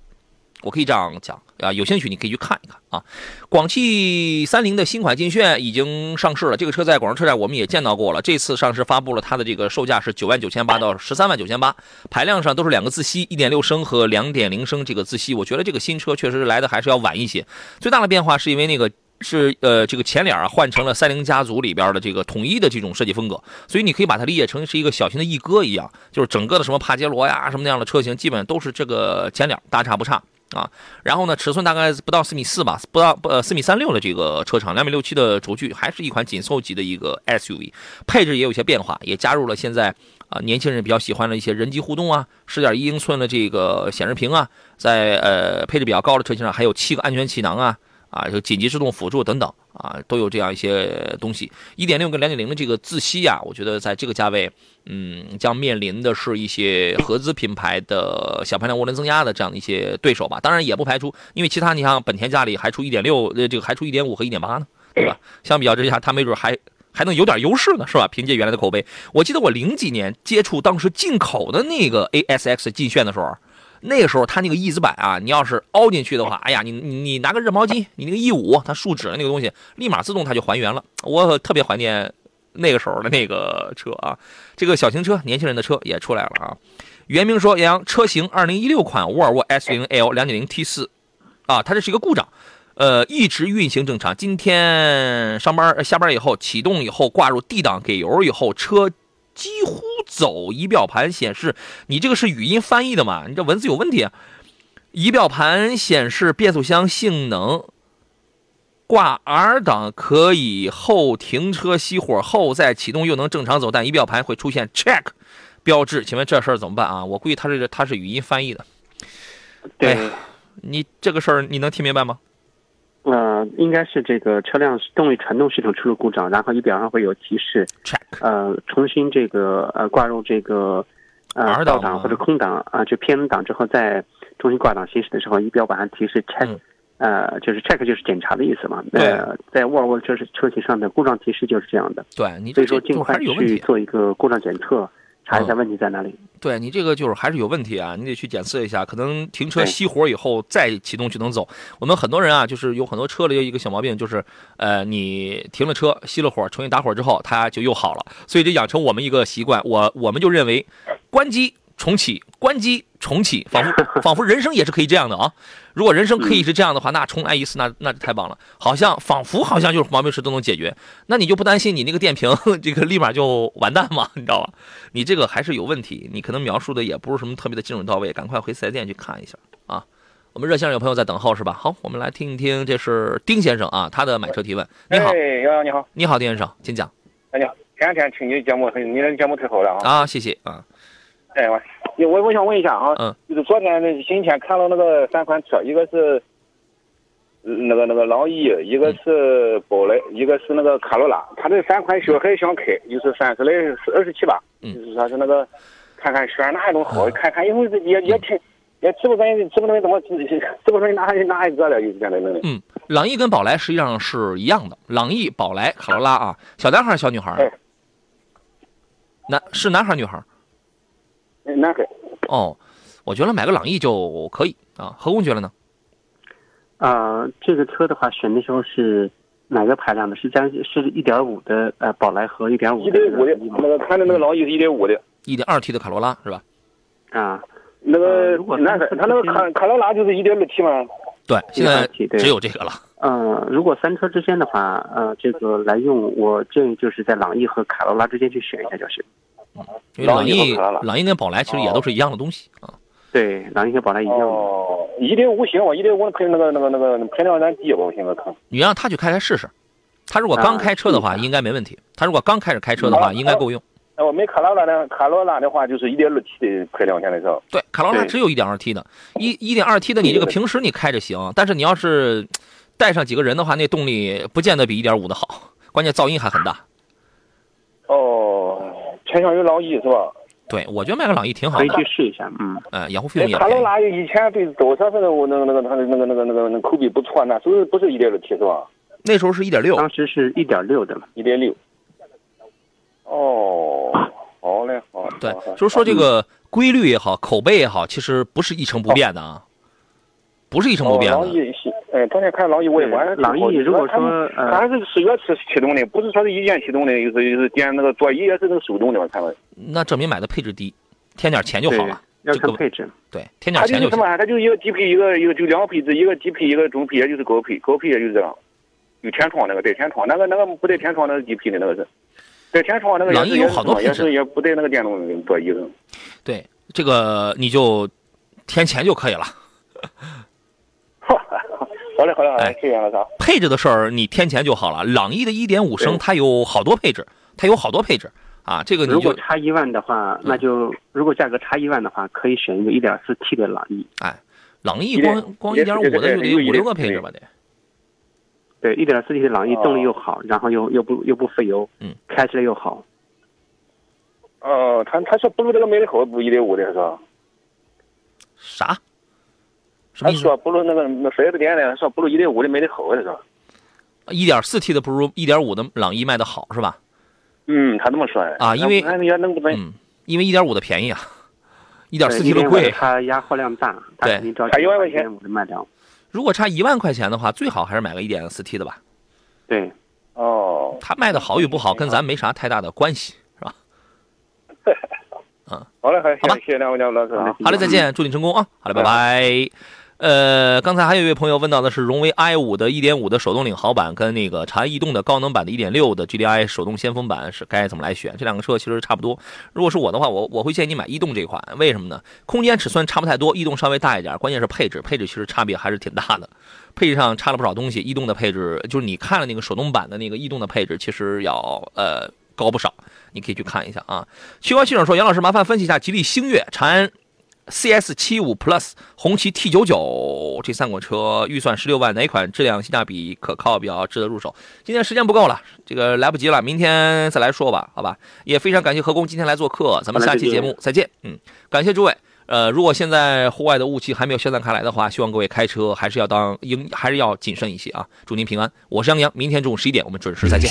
我可以这样讲啊。有兴趣你可以去看一看啊。广汽三菱的新款劲炫已经上市了，这个车在广州车展我们也见到过了。这次上市发布了它的这个售价是九万九千八到十三万九千八，排量上都是两个自吸，一点六升和两点零升这个自吸。我觉得这个新车确实来的还是要晚一些。最大的变化是因为那个。是呃，这个前脸啊换成了三菱家族里边的这个统一的这种设计风格，所以你可以把它理解成是一个小型的翼哥一样，就是整个的什么帕杰罗呀什么那样的车型，基本都是这个前脸大差不差啊。然后呢，尺寸大概不到四米四吧，不到不呃四米三六的这个车长，两米六七的轴距，还是一款紧凑级的一个 SUV。配置也有些变化，也加入了现在啊年轻人比较喜欢的一些人机互动啊，十点一英寸的这个显示屏啊，在呃配置比较高的车型上还有七个安全气囊啊。啊，就紧急制动辅助等等啊，都有这样一些东西。一点六跟两点零的这个自吸呀，我觉得在这个价位，嗯，将面临的是一些合资品牌的小排量涡轮增压的这样的一些对手吧。当然也不排除，因为其他你像本田家里还出一点六，呃，这个还出一点五和一点八呢，对吧？相比较之下，它没准还还能有点优势呢，是吧？凭借原来的口碑，我记得我零几年接触当时进口的那个 ASX 劲炫的时候。那个时候，它那个翼子板啊，你要是凹进去的话，哎呀，你你你拿个热毛巾，你那个 E 五，它树脂的那个东西，立马自动它就还原了。我特别怀念那个时候的那个车啊，这个小型车，年轻人的车也出来了啊。原名说杨洋车型二零一六款沃尔沃 S 零 L 两点零 T 四，啊，它这是一个故障，呃，一直运行正常。今天上班下班以后启动以后挂入 D 档给油以后车。几乎走，仪表盘显示你这个是语音翻译的嘛？你这文字有问题。仪表盘显示变速箱性能挂 R 档可以后停车熄火后再启动又能正常走，但仪表盘会出现 check 标志。请问这事儿怎么办啊？我估计他是他是语音翻译的。对，你这个事儿你能听明白吗？呃，应该是这个车辆动力传动系统出了故障，然后仪表上会有提示。check。呃，重新这个呃挂入这个呃倒档或者空档啊，就偏档之后再重新挂档行驶的时候，仪表板上提示 check，呃，就是 check 就是检查的意思嘛。呃，在沃尔沃车车型上的故障提示就是这样的。对，你所以说尽快去做一个故障检测。查一下问题在哪里？对你这个就是还是有问题啊，你得去检测一下，可能停车熄火以后再启动就能走。我们很多人啊，就是有很多车里有一个小毛病，就是呃，你停了车熄了火，重新打火之后，它就又好了。所以这养成我们一个习惯，我我们就认为关机。重启，关机，重启，仿佛 *laughs* 仿佛人生也是可以这样的啊！如果人生可以是这样的话，那重来一次，那那就太棒了。好像仿佛好像就是毛病事都能解决，那你就不担心你那个电瓶 *laughs* 这个立马就完蛋吗？你知道吧？你这个还是有问题，你可能描述的也不是什么特别的精准到位，赶快回四 S 店去看一下啊！我们热线上有朋友在等候是吧？好，我们来听一听，这是丁先生啊，他的买车提问。你好，你好，你好，丁先生，请讲。哎你好，天天听你的节目，你的节目太好了啊！啊，谢谢啊。哎，我我我想问一下啊，嗯，就是昨天那今天看了那个三款车，一个是那个那个朗逸，一个是宝来，一个是那个卡罗拉。他这三款小孩想开，就是三十来是二十七八，就是说是那个看看选哪一种好，看看以后也也挺也知不准知不准怎么知不准哪哪一个了，就是现在弄的。嗯，朗逸跟宝来实际上是一样的，朗逸、宝来、卡罗拉啊，小男孩小女孩？男是男孩女孩？男孩哦，我觉得买个朗逸就可以啊。何工觉得呢？啊，这个车的话，选的时候是哪个排量的？是将是一点五的呃宝来和一点五一点五的那个看的那个朗逸是一点五的，一点二 T 的卡罗拉是吧？啊，那个呃、那个他那个卡卡罗拉就是一点六 T 吗？对，现在只有这个了。嗯，如果三车之间的话，呃，这个来用，我建议就是在朗逸和卡罗拉之间去选一下就行。因为朗逸、朗逸跟宝来其实也都是一样的东西啊。对，朗逸跟宝来一样。哦，一点五行，我一点五配那个那个那个排量有点低，我现在看。你让他去开开试试，他如果刚开车的话，应该没问题。他如果刚开始开车的话，应该够用。我没卡罗拉的，卡罗拉的话就是一点二 T 的排量，现在是。对，卡罗拉只有一点二 T 的，一一点二 T 的，你这个平时你开着行，但是你要是带上几个人的话，那动力不见得比一点五的好，关键噪音还很大。哦。偏向于朗逸是吧？对，我觉得买个朗逸挺好的，可以去试一下。嗯，呃，养护费用也卡罗拉以前对多少是那个那个那个那个那个那个那个那口碑不错，那时候不是一点六 T 是吧？那时候是一点六，当时是一点六的，一点六。哦，好嘞，好。对，就是说这个规律也好，口碑也好，其实不是一成不变的啊，不是一成不变的。哎，当年看朗逸我也玩。朗逸如果说，它还是是跃齿启动的，不是说是一键启动的，就是就是点那个座椅也是那个手动的，我看了。那证明买的配置低，添点钱就好了。要看配置。对，添点钱就。它就是什么？它就是一个低配，一个一个就两个配置，一个低配，一个中配，也就是高配。高配也就是这样，有天窗那个带天窗，那个那个不带天窗那是低配的那个是。带天窗那个朗逸有好多配置，也是也不带那个电动座椅的。对，这个你就添钱就可以了。*laughs* 好嘞，好嘞，好哎嘞，谢谢老师。配置的事儿你添钱就好了。朗逸的一点五升它有好多配置，它有好多配置啊，这个你如果差一万的话，那就如果价格差一万的话，可以选一个一点四 T 的朗逸。哎，朗逸光光一点1.5的就得五六个配置吧得。对一点四 T 的朗逸哦动力又好，然后又又不又不费油，嗯，开起来又好。哦，他他说不如这个美的好，不一点五的是吧？啥？什么意思？他说不如那个那四 S 店的，说不如一点五的卖的好的是吧？一点四 T 的不如一点五的朗逸卖的好是吧？嗯，他这么说的啊因为那那能不能嗯，因为一点五的便宜啊，一点四 T 的的贵。它压货量大，它对差一万块钱我就卖掉。如果差一万块钱的话，最好还是买个一点四 T 的吧。对，哦，它卖的好与不好跟咱没啥太大的关系，是吧？*laughs* 好嘞，好嘞，好吧谢谢两位两位老师啊。好嘞，再见，祝你成功啊！好嘞，拜拜。呃，刚才还有一位朋友问到的是荣威 i 五的1.5的手动领航版跟那个长安逸动的高能版的1.6的 GDI 手动先锋版是该怎么来选？这两个车其实差不多。如果是我的话，我我会建议你买逸动这款，为什么呢？空间尺寸差不太多，逸动稍微大一点，关键是配置，配置其实差别还是挺大的。配置上差了不少东西，逸动的配置就是你看了那个手动版的那个逸动的配置，其实要呃高不少，你可以去看一下啊。区块系统说，杨老师麻烦分析一下吉利星越、长安 CS 七五 Plus、红旗 T 九九这三款车，预算十六万，哪款质量性价比可靠，比较值得入手？今天时间不够了，这个来不及了，明天再来说吧，好吧？也非常感谢何工今天来做客，咱们下期节目再见。嗯，感谢诸位。呃，如果现在户外的雾气还没有消散开来的话，希望各位开车还是要当应，还是要谨慎一些啊！祝您平安。我是杨洋，明天中午十一点我们准时再见。